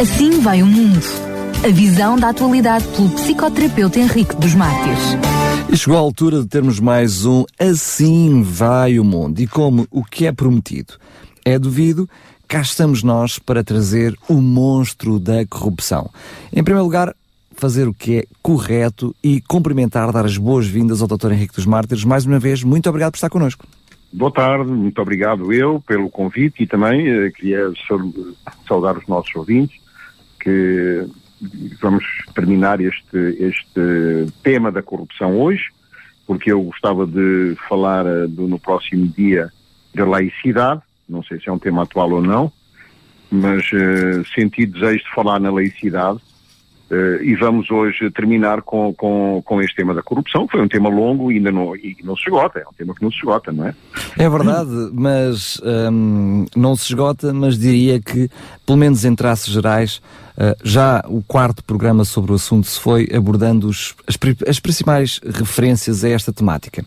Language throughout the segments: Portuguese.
Assim vai o mundo. A visão da atualidade pelo psicoterapeuta Henrique dos Mártires. E chegou a altura de termos mais um Assim vai o mundo. E como o que é prometido é duvido, cá estamos nós para trazer o monstro da corrupção. Em primeiro lugar, fazer o que é correto e cumprimentar, dar as boas-vindas ao Dr. Henrique dos Mártires. Mais uma vez, muito obrigado por estar connosco. Boa tarde, muito obrigado eu pelo convite e também eh, queria saudar os nossos ouvintes que vamos terminar este, este tema da corrupção hoje, porque eu gostava de falar uh, do, no próximo dia da laicidade, não sei se é um tema atual ou não, mas uh, senti desejo de falar na laicidade Uh, e vamos hoje terminar com, com, com este tema da corrupção. Foi um tema longo e ainda não, e não se esgota. É um tema que não se esgota, não é? É verdade, mas um, não se esgota, mas diria que, pelo menos em traços gerais, uh, já o quarto programa sobre o assunto se foi abordando os, as, as, principais referências a esta temática.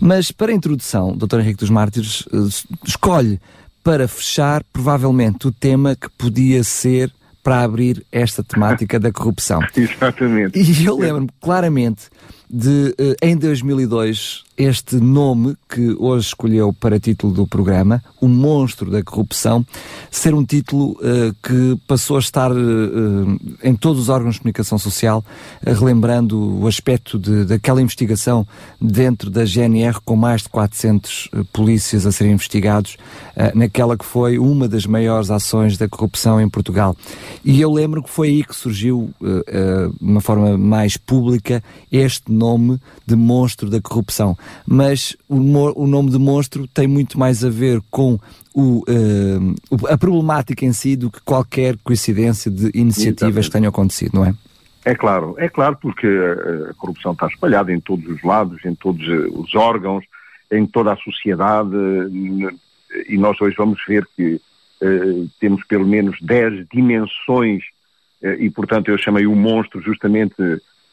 Mas para a introdução, Dr. Henrique dos Mártires uh, escolhe para fechar, provavelmente, o tema que podia ser para abrir esta temática da corrupção. Exatamente. E eu lembro-me claramente de, uh, em 2002, este nome que hoje escolheu para título do programa, O Monstro da Corrupção, ser um título uh, que passou a estar uh, em todos os órgãos de comunicação social, relembrando o aspecto de, daquela investigação dentro da GNR com mais de 400 polícias a serem investigados, naquela que foi uma das maiores ações da corrupção em Portugal. E eu lembro que foi aí que surgiu, de uma forma mais pública, este nome de monstro da corrupção. Mas o, o nome de monstro tem muito mais a ver com o, uh, a problemática em si do que qualquer coincidência de iniciativas Exatamente. que tenham acontecido, não é? É claro, é claro, porque a corrupção está espalhada em todos os lados, em todos eh, os órgãos, em toda a sociedade, e nós hoje vamos ver que uh, temos pelo menos 10 dimensões, uh, e portanto eu chamei o monstro justamente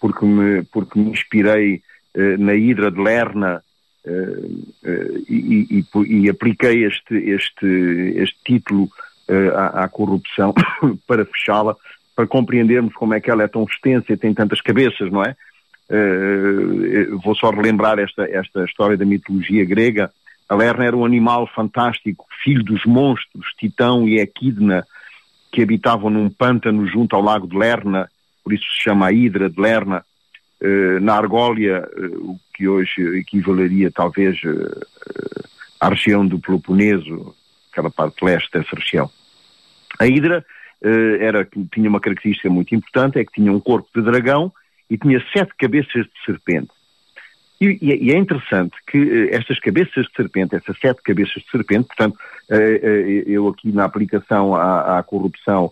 porque me, porque me inspirei uh, na Hidra de Lerna uh, e, e, e, apliquei este, este, este título à, à, corrupção para fechá-la, para compreendermos como é que ela é tão extensa e tem tantas cabeças, não é? vou só relembrar esta, esta história da mitologia grega. A Lerna era um animal fantástico, filho dos monstros, Titão e Equidna, que habitavam num pântano junto ao lago de Lerna, por isso se chama a Hidra de Lerna, uh, na Argólia, uh, o que hoje equivaleria talvez uh, à região do Peloponeso, aquela parte leste dessa região. A Hidra era, tinha uma característica muito importante, é que tinha um corpo de dragão e tinha sete cabeças de serpente. E, e, é interessante que estas cabeças de serpente, essas sete cabeças de serpente, portanto, eu aqui na aplicação à, à corrupção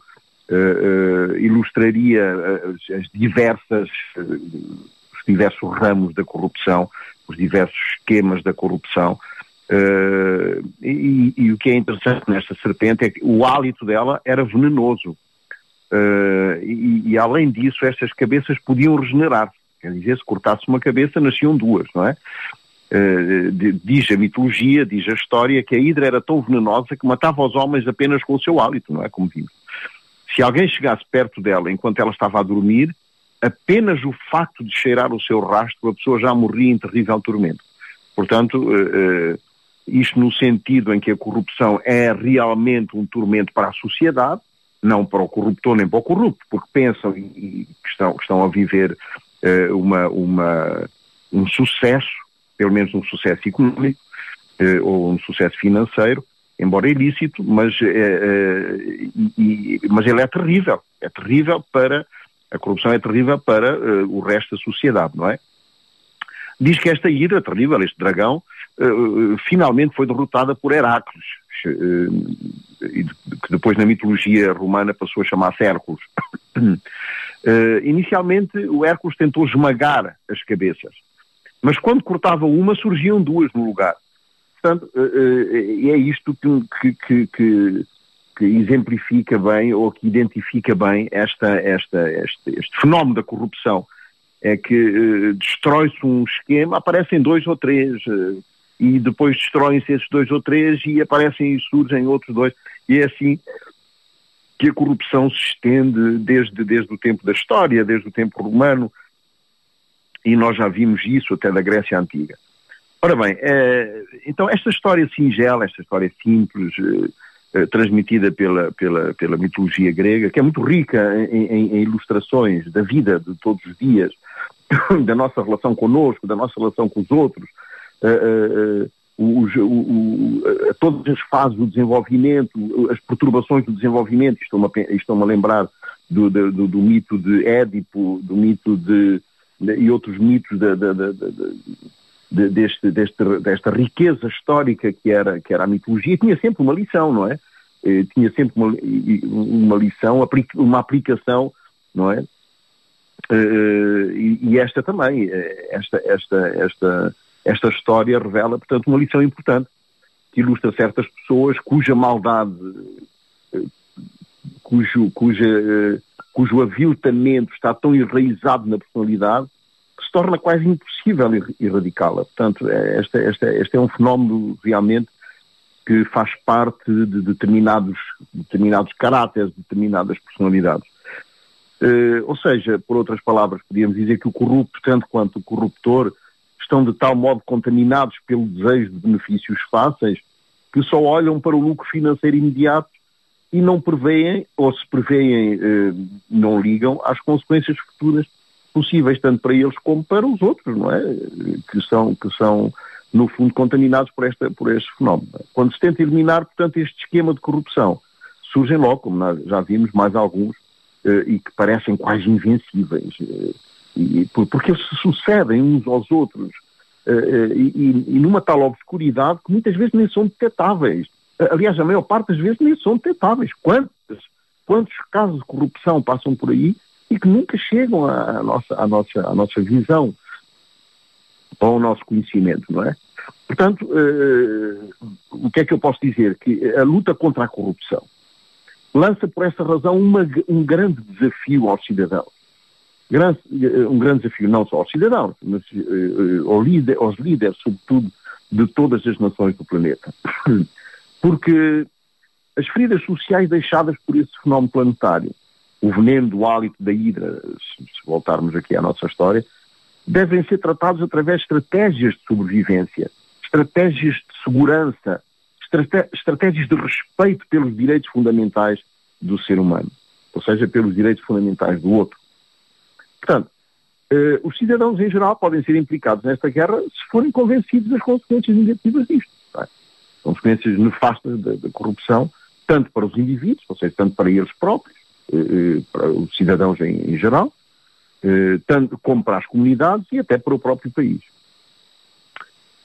ilustraria as, as diversas, os diversos ramos da corrupção, os diversos esquemas da corrupção. E, e, o que é interessante nesta serpente é que o hálito dela era venenoso. E, e, além disso, estas cabeças podiam regenerar. Quer dizer, se cortasse uma cabeça, nasciam duas, não é? Uh, diz a mitologia, diz a história, que a hidra era tão venenosa que matava os homens apenas com o seu hálito, não é? Como vimos. Se alguém chegasse perto dela enquanto ela estava a dormir, apenas o facto de cheirar o seu rastro, a pessoa já morria em terrível tormento. Portanto, uh, uh, isto no sentido em que a corrupção é realmente um tormento para a sociedade, não para o corruptor nem para o corrupto, porque pensam que, estão, estão a viver uh, uma, uma, um sucesso, pelo menos um sucesso económico, ou um sucesso financeiro, embora ilícito, mas, é, e, mas ele é terrível. É terrível para, a corrupção é terrível para uh, o resto da sociedade, não é? Diz que esta ira terrível, este dragão, finalmente foi derrotada por Heráclides, uh, que depois na mitologia romana passou a chamar-se Hércules. inicialmente o Hércules tentou esmagar as cabeças, mas quando cortava uma surgiam duas no lugar. Portanto, eh, eh, é isto que, que, que, que, exemplifica bem ou que identifica bem esta, esta, este, este fenómeno da corrupção. É que uh, destrói-se um esquema, aparecem dois ou três, e depois destroem-se esses dois ou três e aparecem e surgem outros dois. E é assim que a corrupção se estende desde, desde o tempo da história, desde o tempo romano, e nós já vimos isso até da Grécia Antiga. Ora bem, eh, então esta história singela, esta história simples, eh, eh, transmitida pela, pela, pela mitologia grega, que é muito rica em, em, em ilustrações da vida de todos os dias, da nossa relação conosco, da nossa relação com os outros, os, o, o, todas as fases do desenvolvimento, as perturbações do desenvolvimento, estou-me a, estou a lembrar do, do, do, do, mito de Édipo, do mito de, de e outros mitos de, de, deste, deste, desta riqueza histórica que era, que era a mitologia, tinha sempre uma lição, não é? Eh, tinha sempre uma, uma lição, uma aplicação, não é? Eh, e, e, esta também, eh, esta, esta, esta, esta história revela, portanto, uma lição importante que ilustra certas pessoas cuja maldade, cujo, cuja, cujo aviltamento está tão enraizado na personalidade se torna quase impossível erradicá-la. Portanto, é, esta, esta, este é um fenómeno realmente que faz parte de determinados, determinados caráteres, determinadas personalidades. Uh, ou seja, por outras palavras, podíamos dizer que o corrupto, tanto quanto o corruptor, estão de tal modo contaminados pelo desejo de benefícios fáceis que só olham para o lucro financeiro imediato e não preveem, ou se preveem, uh, não ligam às consequências futuras possíveis, tanto para eles como para os outros, não é? Que são, que são no fundo, contaminados por, esta, por este fenómeno. Quando se tenta eliminar, portanto, este esquema de corrupção, surgem logo, como nós já vimos, mais alguns, eh, e que parecem quase invencíveis, eh, e, porque eles se sucedem uns aos outros, eh, e, e, numa tal obscuridade que muitas vezes nem são detectáveis. Aliás, a maior parte das vezes nem são detectáveis. Quantos, quantos casos de corrupção passam por aí e que nunca chegam à nossa, à nossa, à nossa visão, ao nosso conhecimento, não é? Portanto, uh, o que é que eu posso dizer? Que a luta contra a corrupção lança por essa razão uma, um grande desafio aos cidadãos. Eh, um grande desafio não só aos cidadãos, mas aos, líder, aos líderes, sobretudo, de todas as nações do planeta. Porque as feridas sociais deixadas por esse fenómeno planetário, o veneno do hálito da hidra, se voltarmos aqui à nossa história, devem ser tratados através de estratégias de sobrevivência, estratégias de segurança, estratégias de respeito pelos direitos fundamentais do ser humano, ou seja, pelos direitos fundamentais do outro. Portanto, eh, os cidadãos em geral podem ser implicados nesta guerra se forem convencidos das consequências negativas disto. É? Consequências nefastas da, corrupção, tanto para os indivíduos, ou seja, tanto para eles próprios, para os cidadãos em, em geral, eh, tanto como para as comunidades e até para o próprio país.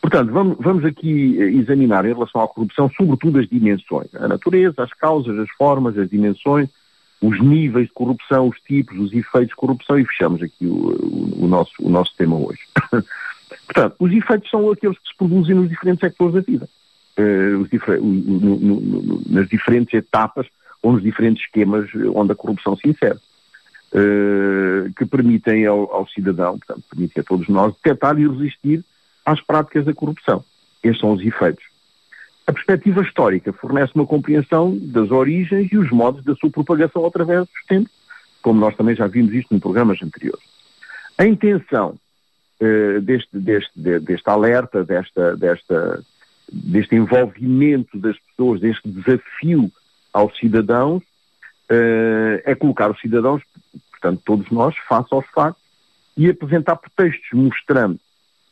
Portanto, vamos, vamos aqui eh, examinar em relação à corrupção, sobretudo as dimensões, a natureza, as causas, as formas, as dimensões, os níveis de corrupção, os tipos, os efeitos de corrupção e fechamos aqui o, o, o nosso, o nosso tema hoje. Portanto, os efeitos são aqueles que se produzem nos diferentes sectores da vida, difer no, no, no, nas diferentes etapas ou nos diferentes esquemas onde a corrupção se insere. Uh, que permitem ao, ao, cidadão, portanto, permitem a todos nós, detectar e resistir às práticas da corrupção. Estes são os efeitos. A perspectiva histórica fornece uma compreensão das origens e os modos da sua propagação através dos tempos, como nós também já vimos isto em programas anteriores. A intenção uh, deste, deste, deste alerta, desta, desta, deste envolvimento das pessoas, deste desafio aos cidadãos, uh, é colocar os cidadãos portanto, todos nós, face aos factos, e apresentar pretextos mostrando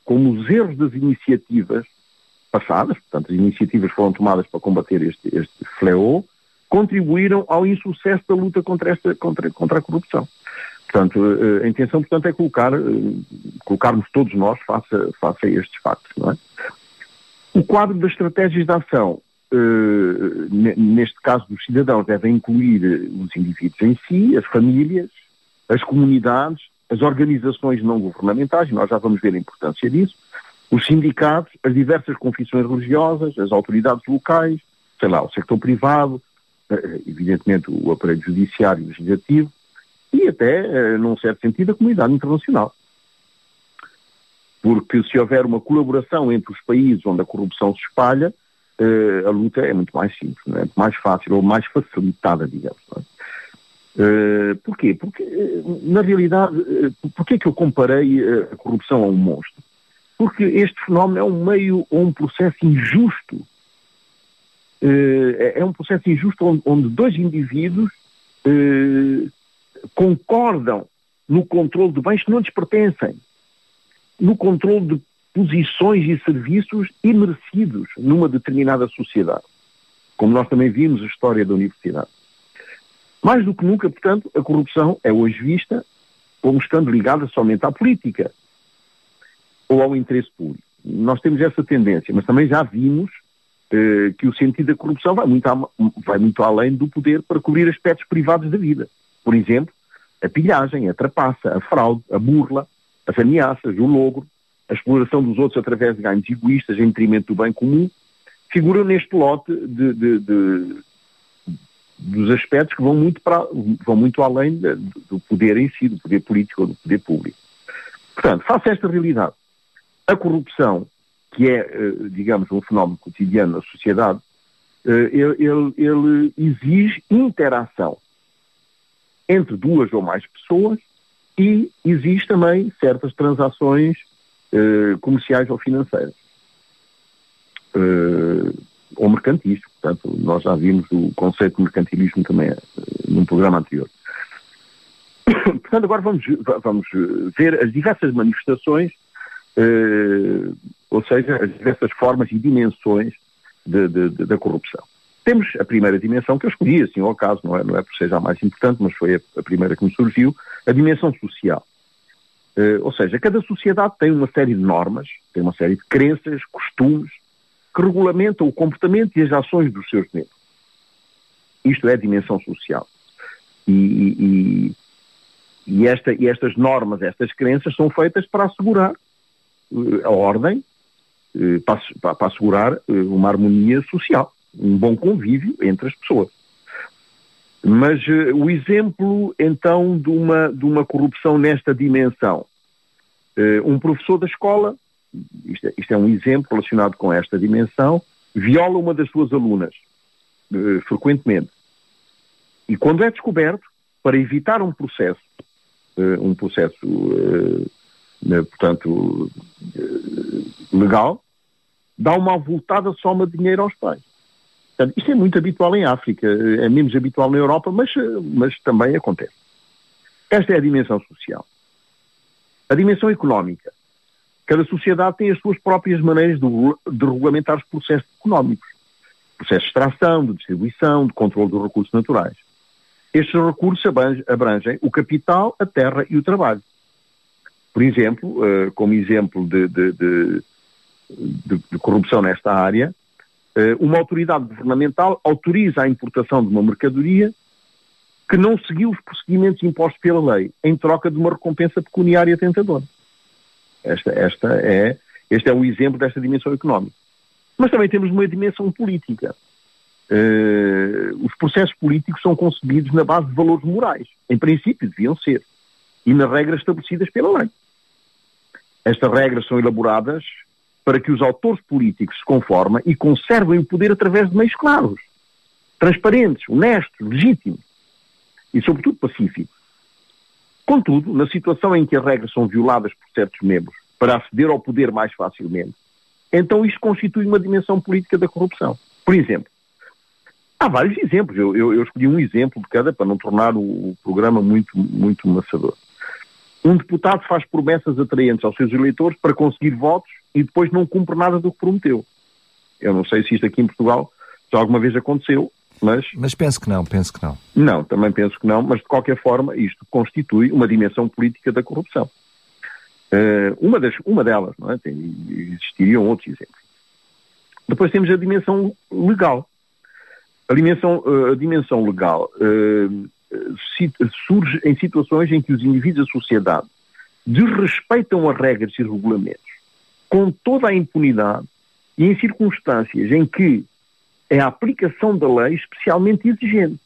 como os erros das iniciativas passadas, portanto, as iniciativas foram tomadas para combater este, este fléau, contribuíram ao insucesso da luta contra, esta, contra, contra a corrupção. Portanto, eh, a intenção, portanto, é colocar, eh, colocarmos todos nós face, face a estes factos, é? O quadro das estratégias de ação, eh, neste caso dos cidadãos, deve incluir os indivíduos em si, as famílias, as comunidades, as organizações não governamentais, nós já vamos ver a importância disso, os sindicatos, as diversas confissões religiosas, as autoridades locais, sei lá, o sector privado, eh, evidentemente o aparelho judiciário e legislativo, e até, eh, num certo sentido, a comunidade internacional. Porque se houver uma colaboração entre os países onde a corrupção se espalha, uh, a luta é muito mais simples, é? muito mais fácil ou mais facilitada, digamos. É? Uh, porquê? Porque, na realidade, uh, porquê é que eu comparei a corrupção a um monstro? Porque este fenómeno é um meio ou um processo injusto. Uh, é um processo injusto onde, onde dois indivíduos concordam no controle de bens que não lhes pertencem, no controle de posições e serviços imerecidos numa determinada sociedade, como nós também vimos a história da universidade. Mais do que nunca, portanto, a corrupção é hoje vista como estando ligada somente à política ou ao interesse público. Nós temos essa tendência, mas também já vimos eh, que o sentido da corrupção vai muito, a, vai muito além do poder para cobrir aspectos privados da vida. Por exemplo, a pilhagem, a trapaça, a fraude, a burla, as ameaças, o logro, a exploração dos outros através de ganhos egoístas em detrimento do bem comum, figuram neste lote de, de, de, dos aspectos que vão muito, para, vão muito além do poder em si, do poder político ou do poder público. Portanto, face a esta realidade, a corrupção, que é, eh, digamos, um fenómeno cotidiano na sociedade, eh, ele, ele exige interação entre duas ou mais pessoas e existe também certas transações eh, comerciais ou financeiras. Uh, ou mercantis, portanto, nós já vimos o conceito de mercantilismo também uh, num programa anterior. portanto, agora vamos, vamos ver as diversas manifestações, ou seja, as diversas formas e dimensões de, de, de, da corrupção. Temos a primeira dimensão que eu escolhi, assim ao caso, não é, não é por ser a mais importante, mas foi a, a primeira que me surgiu, a dimensão social. Uh, ou seja, cada sociedade tem uma série de normas, tem uma série de crenças, costumes, que regulamentam o comportamento e as ações dos seus membros. Isto é a dimensão social. E, e, e, esta, e estas normas, estas crenças são feitas para assegurar uh, a ordem, uh, para, para, assegurar uma harmonia social, um bom convívio entre as pessoas. Mas uh, o exemplo, então, de uma, de uma corrupção nesta dimensão. Uh, um professor da escola, isto é, isto é, um exemplo relacionado com esta dimensão, viola uma das suas alunas, uh, frequentemente. E quando é descoberto, para evitar um processo, um processo, portanto, legal, dá uma avultada soma de dinheiro aos pais. Portanto, isto é muito habitual em África, é menos habitual na Europa, mas, mas também acontece. Esta é a dimensão social. A dimensão económica. Cada sociedade tem as suas próprias maneiras de, de regulamentar os processos económicos. Processos de extração, de distribuição, de controle dos recursos naturais. Estes recursos abrangem o capital, a terra e o trabalho. Por exemplo, eh, como exemplo de, de, de, corrupção nesta área, uma autoridade governamental autoriza a importação de uma mercadoria que não seguiu os procedimentos impostos pela lei, em troca de uma recompensa pecuniária tentadora. Esta, esta é, este é um exemplo desta dimensão económica. Mas também temos uma dimensão política. Uh, os processos políticos são concebidos na base de valores morais. Em princípio, deviam ser. E nas regras estabelecidas pela lei. Estas regras são elaboradas para que os autores políticos se conformem e conservem o poder através de meios claros, transparentes, honestos, legítimos e, sobretudo, pacíficos. Contudo, na situação em que as regras são violadas por certos membros para aceder ao poder mais facilmente, então isto constitui uma dimensão política da corrupção. Por exemplo, há vários exemplos. Eu, eu, eu escolhi um exemplo de cada para não tornar o, o programa muito, muito maçador. Um deputado faz promessas atraentes aos seus eleitores para conseguir votos e depois não cumpre nada do que prometeu. Eu não sei se isto aqui em Portugal já alguma vez aconteceu, mas... Mas penso que não, penso que não. Não, também penso que não, mas de qualquer forma isto constitui uma dimensão política da corrupção. Uh, uma, das, uma delas, não é? Tem, existiriam outros exemplos. Depois temos a dimensão legal. A dimensão, uh, a dimensão legal uh, surge em situações em que os indivíduos da sociedade desrespeitam as regras e regulamentos com toda a impunidade e em circunstâncias em que é a aplicação da lei especialmente exigente,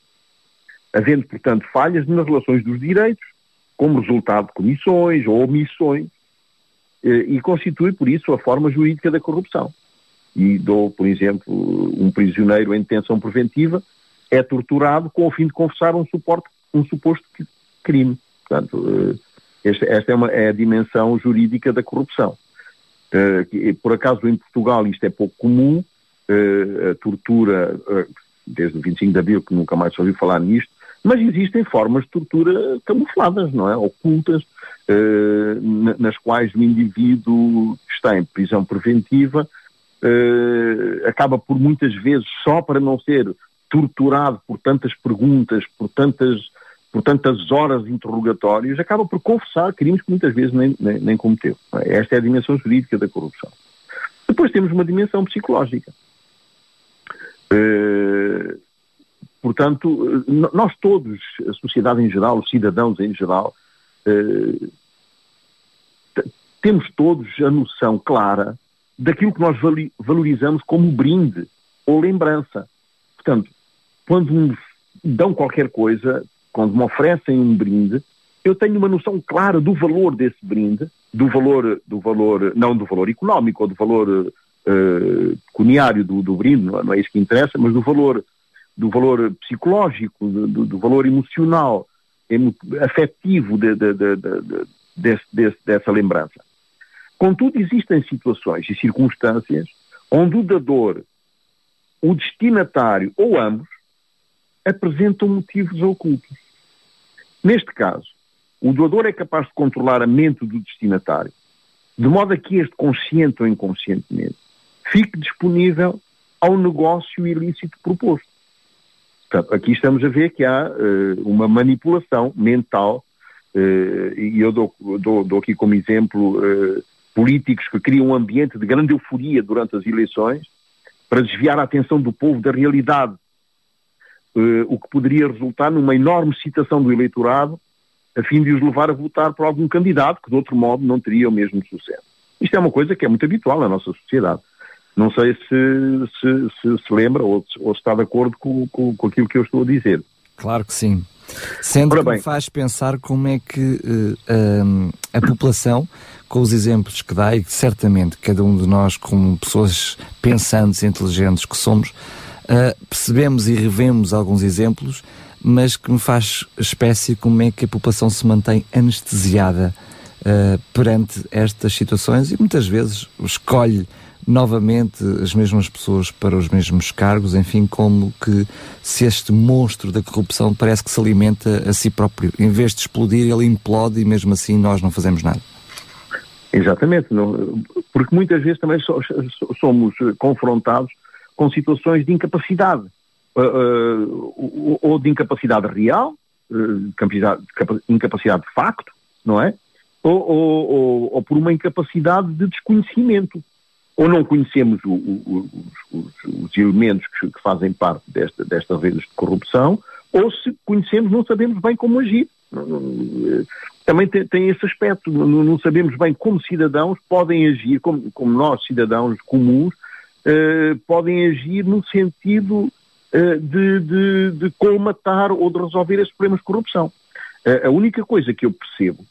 havendo, portanto, falhas nas relações dos direitos, como resultado de comissões ou omissões, eh, e constitui, por isso, a forma jurídica da corrupção. e dou, por exemplo, um prisioneiro em detenção preventiva é torturado com o fim de confessar um, suporte, um suposto crime. Portanto, esta, esta é, uma, é a dimensão jurídica da corrupção. Por acaso, em Portugal, isto é pouco comum, a tortura, desde o 25 de Abril, que nunca mais ouviu falar nisto, mas existem formas de tortura camufladas, não é? Ocultas, eh, nas quais o indivíduo que está em prisão preventiva eh, acaba por muitas vezes, só para não ser torturado por tantas perguntas, por tantas, por tantas horas de interrogatórios, acaba por confessar crimes que muitas vezes nem, nem, nem cometeu. Esta é a dimensão jurídica da corrupção. Depois temos uma dimensão psicológica. Uh, Portanto, nós todos, a sociedade em geral, os cidadãos em geral, eh, temos todos a noção clara daquilo que nós valorizamos como brinde ou lembrança. Portanto, quando me dão qualquer coisa, quando me oferecem um brinde, eu tenho uma noção clara do valor desse brinde, do valor, do valor não do valor económico ou do valor uh, pecuniário do, do brinde, não é, não é isso que interessa, mas do valor do valor psicológico, do, do valor emocional, afetivo de, de, de, desse, desse, dessa lembrança. Contudo, existem situações e circunstâncias onde o dador, o destinatário ou ambos apresentam motivos ocultos. Neste caso, o doador é capaz de controlar a mente do destinatário, de modo a que este, consciente ou inconscientemente, fique disponível ao negócio ilícito proposto. Portanto, aqui estamos a ver que há uh, uma manipulação mental, uh, e eu dou, dou, dou, aqui como exemplo uh, políticos que criam um ambiente de grande euforia durante as eleições para desviar a atenção do povo da realidade, o que poderia resultar numa enorme citação do eleitorado a fim de os levar a votar por algum candidato que de outro modo não teria o mesmo sucesso. Isto é uma coisa que é muito habitual na nossa sociedade. Não sei se se, se, se lembra ou, ou está de acordo com, com, com, aquilo que eu estou a dizer. Claro que sim. Sendo Ora que me faz pensar como é que uh, a população, com os exemplos que dá, e certamente cada um de nós, como pessoas pensantes e inteligentes que somos, uh, percebemos e revemos alguns exemplos, mas que me faz espécie como é que a população se mantém anestesiada uh, perante estas situações e muitas vezes escolhe novamente as mesmas pessoas para os mesmos cargos, enfim, como que se este monstro da corrupção parece que se alimenta a si próprio. Em vez de explodir, ele implode e mesmo assim nós não fazemos nada. Exatamente, não, porque muitas vezes também so, somos confrontados com situações de incapacidade, uh, ou de incapacidade real, uh, incapacidade de facto, não é? Ou, ou, ou, ou por uma incapacidade de desconhecimento ou não conhecemos o, o, os, os, elementos que, que, fazem parte desta, destas redes de corrupção, ou se conhecemos não sabemos bem como agir. Também tem, tem esse aspecto, não, não, sabemos bem como cidadãos podem agir, como, como nós, cidadãos comuns, eh, podem agir no sentido eh, de, de, de colmatar ou de resolver esses problemas de corrupção. a única coisa que eu percebo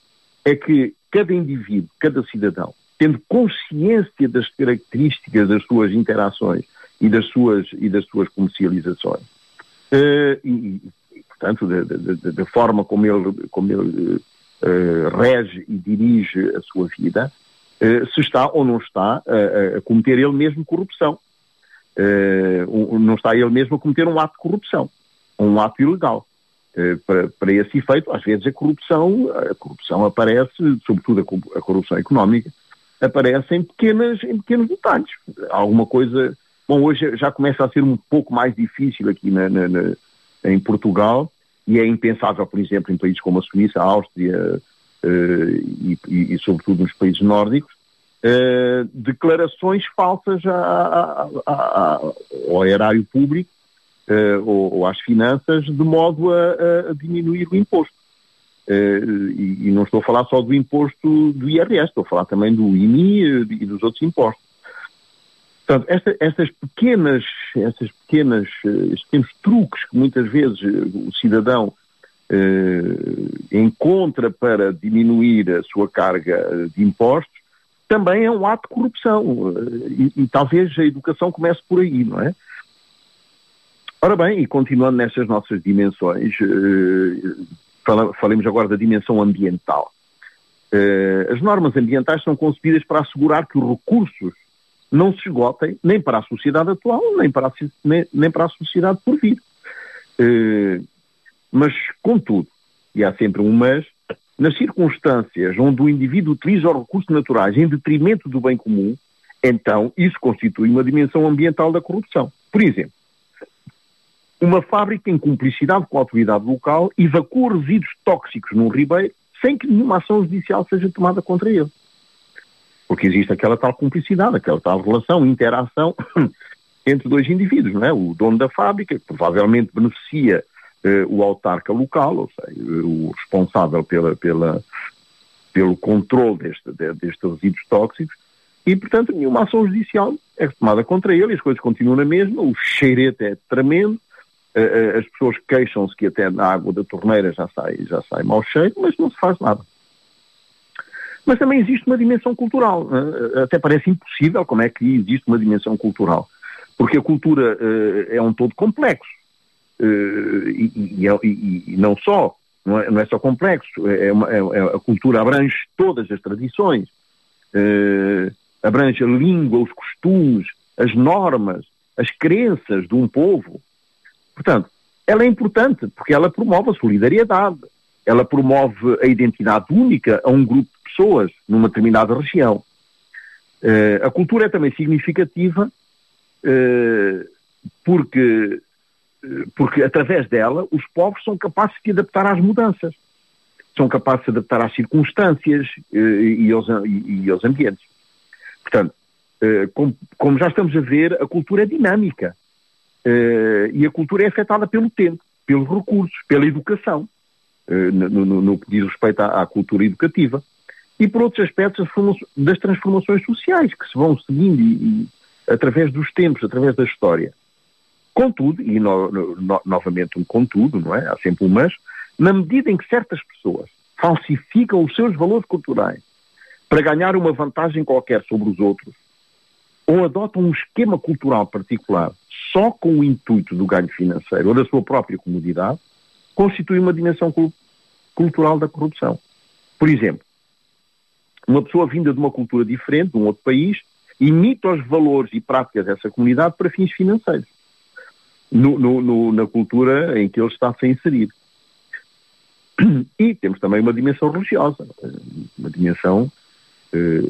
é que cada indivíduo, cada cidadão, tendo consciência das características das suas interações e das suas, e das suas comercializações. Uh, e, e, portanto, da, da, forma como ele, como ele uh, rege e dirige a sua vida, uh, se está ou não está a, a cometer ele mesmo corrupção. Um, não está ele mesmo a cometer um ato de corrupção, um ato ilegal. Para, para, esse efeito, às vezes a corrupção, a corrupção aparece, sobretudo a corrupção económica, aparece em, pequenas, em pequenos detalhes. Alguma coisa. Bom, hoje já começa a ser um pouco mais difícil aqui na, na, na, em Portugal e é impensável, por exemplo, em países como a Suíça, a Áustria e, e, e, sobretudo, nos países nórdicos, uh, declarações falsas a, a, a, ao erário público uh, ou, ou, às finanças de modo a, diminuir o imposto. E, e, não estou a falar só do imposto do IRS, estou a falar também do IMI e dos outros impostos. Portanto, esta, estas pequenas, estas pequenas, eh, estes pequenos truques que muitas vezes eh, o cidadão encontra para diminuir a sua carga de impostos também é um ato de corrupção. E, e, talvez a educação comece por aí, não é? Ora bem, e continuando nessas nossas dimensões, uh, falemos agora da dimensão ambiental. As normas ambientais são concebidas para assegurar que os recursos não se esgotem nem para a sociedade atual, nem para a, nem, nem para a sociedade por vir. Mas, contudo, e há sempre um mas, nas circunstâncias onde o indivíduo utiliza os recursos naturais em detrimento do bem comum, então isso constitui uma dimensão ambiental da corrupção. Por exemplo, uma fábrica em cumplicidade com a autoridade local evacua resíduos tóxicos num ribeiro sem que nenhuma ação judicial seja tomada contra ele. Porque existe aquela tal cumplicidade, aquela tal relação, interação entre dois indivíduos, não é? O dono da fábrica, que provavelmente beneficia eh, o autarca local, ou seja, o responsável pela, pela, pelo controle deste, de, destes resíduos tóxicos, e, portanto, nenhuma ação judicial é tomada contra ele, as coisas continuam na mesma, o cheirete é tremendo, eh, eh, as pessoas queixam-se que até na água da torneira já sai, já sai mau cheiro, mas não se faz nada. Mas também existe uma dimensão cultural. Né? Até parece impossível como é que existe uma dimensão cultural. Porque a cultura é um todo complexo. Uh, e, e, e, e, não só, não é, não é só complexo, é uma, é, é, a cultura abrange todas as tradições, uh, abrange a língua, os costumes, as normas, as crenças de um povo. Portanto, ela é importante porque ela promove a solidariedade, ela promove a identidade única a um grupo de pessoas numa determinada região. Uh, a cultura é também significativa uh, porque, porque, através dela, os povos são capazes de adaptar às mudanças, são capazes de adaptar às circunstâncias e aos, e, aos, ambientes. Portanto, como, como, já estamos a ver, a cultura é dinâmica. Uh, e a cultura é afetada pelo tempo, pelos recursos, pela educação, no, que diz respeito à, à, cultura educativa, e por outros aspectos das transformações sociais que se vão seguindo e, e, através dos tempos, através da história. Contudo, e no, novamente um contudo, não é? Há sempre um mas, na medida em que certas pessoas falsificam os seus valores culturais para ganhar uma vantagem qualquer sobre os outros, ou adotam um esquema cultural particular só com o intuito do ganho financeiro ou da sua própria comodidade, constitui uma dimensão cultural da corrupção. Por exemplo, uma pessoa vinda de uma cultura diferente, de um outro país, imita os valores e práticas dessa comunidade para fins financeiros, no, no, no, na cultura em que ele está a ser inserido. E temos também uma dimensão religiosa, uma dimensão eh,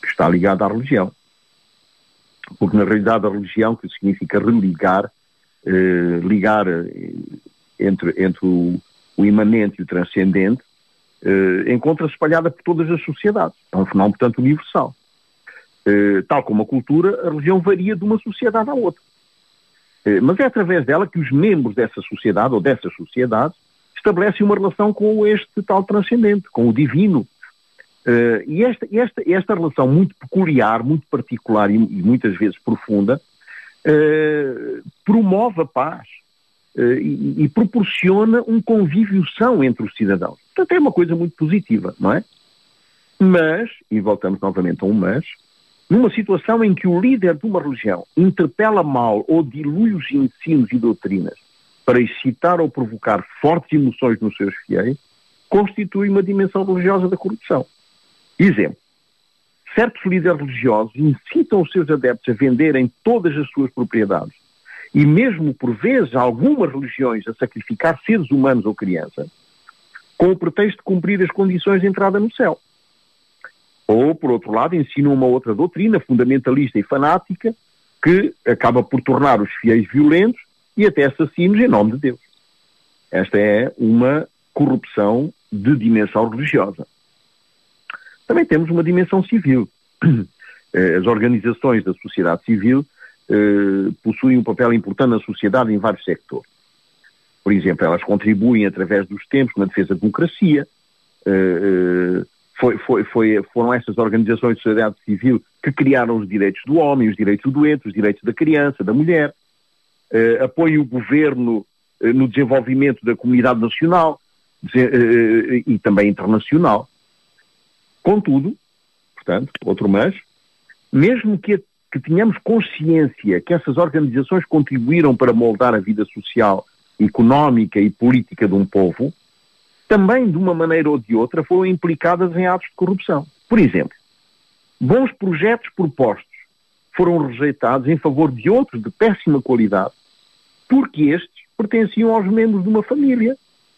que está ligada à religião porque na realidade a religião, que significa religar, eh, ligar eh, entre, entre o, o, imanente e o transcendente, eh, encontra-se espalhada por todas as sociedades. É um fenómeno, portanto, universal. Eh, tal como a cultura, a religião varia de uma sociedade à outra. Eh, mas é através dela que os membros dessa sociedade ou dessas sociedades estabelecem uma relação com este tal transcendente, com o divino, Uh, e esta, esta, esta relação muito peculiar, muito particular e, e muitas vezes profunda, uh, promove a paz e, e, proporciona um convívio são entre os cidadãos. Portanto, é uma coisa muito positiva, não é? Mas, e voltamos novamente a um mas, numa situação em que o líder de uma religião interpela mal ou dilui os ensinos e doutrinas para excitar ou provocar fortes emoções nos seus fiéis, constitui uma dimensão religiosa da corrupção. Exemplo. Certos líderes religiosos incitam os seus adeptos a venderem todas as suas propriedades e mesmo por vezes algumas religiões a sacrificar seres humanos ou crianças com o pretexto de cumprir as condições de entrada no céu. Ou, por outro lado, ensinam uma outra doutrina fundamentalista e fanática que acaba por tornar os fiéis violentos e até assassinos em nome de Deus. Esta é uma corrupção de dimensão religiosa. Também temos uma dimensão civil. Eh, as organizações da sociedade civil eh, possuem um papel importante na sociedade em vários sectores. Por exemplo, elas contribuem através dos tempos na defesa da democracia. Eh, foi, foi, foi, foram essas organizações de sociedade civil que criaram os direitos do homem, os direitos do doente, os direitos da criança, da mulher. apoiam o governo no desenvolvimento da comunidade nacional e também internacional. Contudo, portanto, outro mas, mesmo que, que tenhamos consciência que essas organizações contribuíram para moldar a vida social, económica e política de um povo, também de uma maneira ou de outra foram implicadas em atos de corrupção. Por exemplo, bons projetos propostos foram rejeitados em favor de outros de péssima qualidade, porque estes pertenciam aos membros de uma família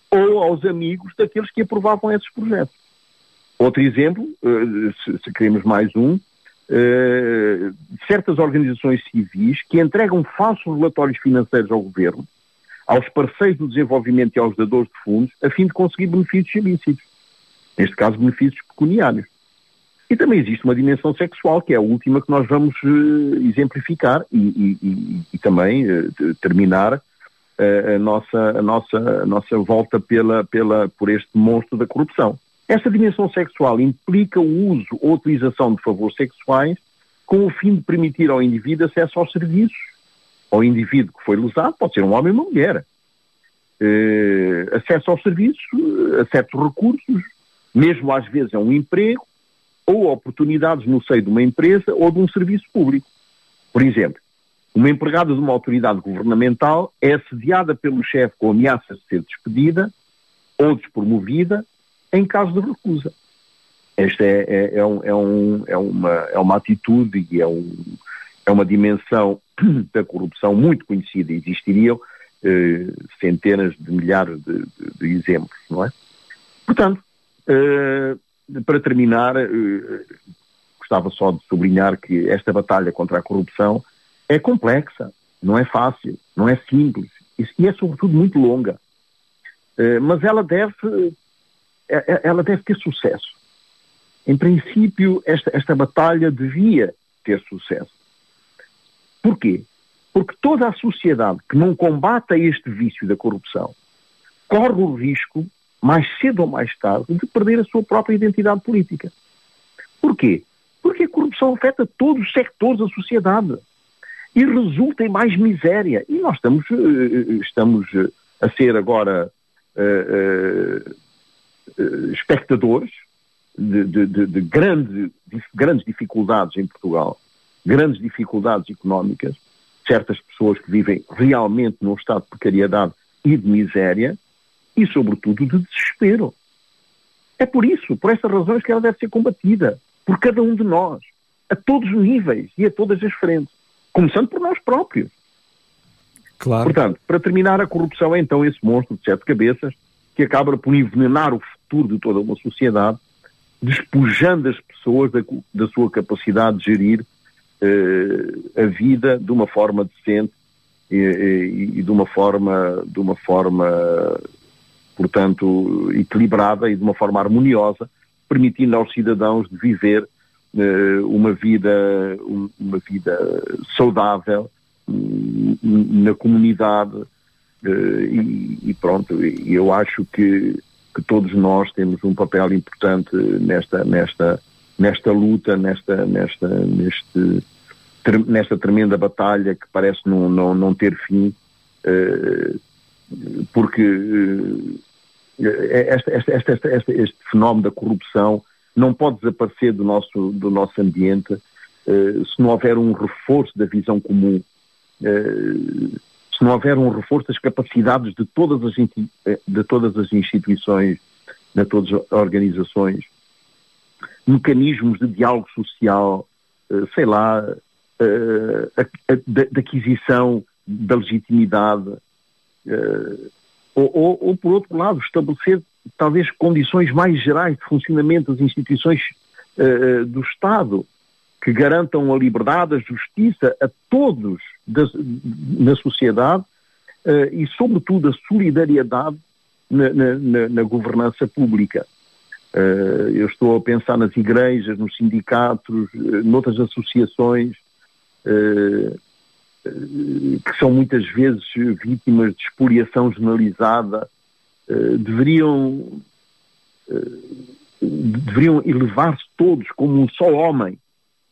ou aos amigos daqueles que aprovavam esses projetos. Outro exemplo, eh, se queremos mais um, eh, certas organizações civis que entregam falsos relatórios financeiros ao governo, aos parceiros do desenvolvimento e aos dadores de fundos, a fim de conseguir benefícios ilícitos. Neste caso, benefícios pecuniários. E também existe uma dimensão sexual, que é a última que nós vamos uh, exemplificar e, e, e, e também uh, terminar uh, a, nossa, a, nossa, a nossa volta pela, pela, por este monstro da corrupção. Essa dimensão sexual implica o uso ou utilização de favores sexuais com o fim de permitir ao indivíduo acesso aos serviços. Ao indivíduo que foi lesado, pode ser um homem ou uma mulher. acesso aos serviços, a certos recursos, mesmo às vezes a um emprego, ou oportunidades no seio de uma empresa ou de um serviço público. Por exemplo, uma empregada de uma autoridade governamental é assediada pelo chefe com ameaças de ser despedida ou despromovida em caso de recusa. Esta é, é, é, um, é, um, é, uma, é uma atitude e é, um, é uma dimensão da corrupção muito conhecida. Existiriam eh, centenas de milhares de, de, de, exemplos, não é? Portanto, eh, para terminar, uh, gostava só de sublinhar que esta batalha contra a corrupção é complexa, não é fácil, não é simples e é sobretudo muito longa. Uh, mas ela deve, eh, ela deve ter sucesso. Em princípio, esta, esta batalha devia ter sucesso. Porquê? Porque toda a sociedade que não combata este vício da corrupção corre o risco mais cedo ou mais tarde, de perder a sua própria identidade política. Porquê? Porque a corrupção afeta todos os sectores da sociedade e resulta em mais miséria. E nós estamos, eh, estamos eh, a ser agora uh, uh, espectadores de, de, de, de, grande, de grandes dificuldades em Portugal, grandes dificuldades económicas, certas pessoas que vivem realmente num estado de precariedade e de miséria, e, sobretudo, de desespero. É por isso, por estas razões, que ela deve ser combatida por cada um de nós, a todos os níveis e a todas as frentes, começando por nós próprios. Claro. Portanto, para terminar, a corrupção é então esse monstro de sete cabeças que acaba por envenenar o futuro de toda uma sociedade, despojando as pessoas da, da sua capacidade de gerir a vida de uma forma decente e, e, e, de uma forma, de uma forma portanto, equilibrada e de uma forma harmoniosa, permitindo aos cidadãos de viver uh, uma vida uma vida saudável um, na comunidade uh, e, e, pronto, eu acho que, que todos nós temos um papel importante nesta, nesta, nesta luta, nesta, nesta, neste, nesta tremenda batalha que parece não, não, não ter fim, uh, porque eh, esta, esta, este fenómeno da corrupção não pode desaparecer do nosso, do nosso ambiente uh, se não houver um reforço da visão comum, se não houver um reforço das capacidades de todas as, de todas as instituições, de todas as organizações, mecanismos de diálogo social, uh, sei lá, da aquisição da legitimidade, ou, ou, ou, por outro lado, estabelecer talvez condições mais gerais de funcionamento das instituições do Estado que garantam a liberdade, a justiça a todos na sociedade e, sobretudo, a solidariedade na, na, na governança pública. Uh, eu estou a pensar nas igrejas, nos sindicatos, noutras associações, uh, que são muitas vezes vítimas de expoliação generalizada, eh, deveriam, eh, deveriam elevar-se todos como um só homem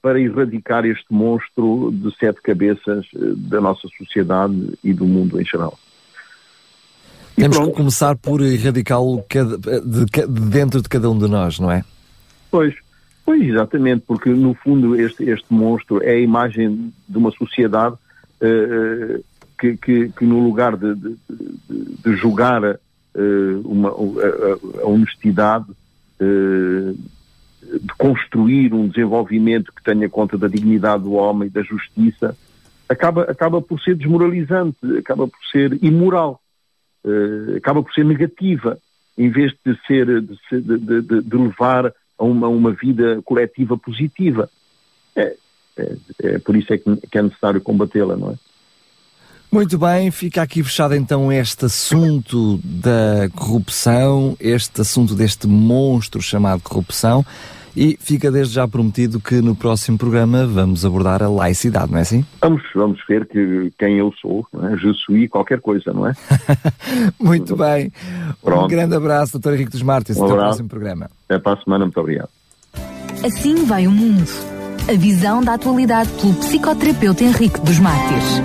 para erradicar este monstro de sete cabeças eh, da nossa sociedade e do mundo em geral. Temos que começar por erradicá-lo de, de, dentro de cada um de nós, não é? Pois, Pois, exatamente, porque no fundo este, este monstro é a imagem de uma sociedade uh, que, que, que, no lugar de, de, de, de julgar uh, uma, a, a honestidade, uh, de construir um desenvolvimento que tenha conta da dignidade do homem, da justiça, acaba, acaba por ser desmoralizante, acaba por ser imoral, acaba por ser negativa, em vez de ser, de, de, de levar a uma, uma vida coletiva positiva. É, é, é por isso é que, que é necessário combatê-la, não é? Muito bem, fica aqui fechado então este assunto da corrupção, este assunto deste monstro chamado corrupção. E fica desde já prometido que no próximo programa vamos abordar a laicidade, não é assim? Vamos, vamos ver que, quem eu sou, não é? Je suis qualquer coisa, não é? muito bem. Pronto. Um grande abraço, doutor Henrique dos Martins. Um até o próximo programa. Até para a semana, muito obrigado. Assim vai o mundo. A visão da atualidade pelo psicoterapeuta Henrique dos Mártires.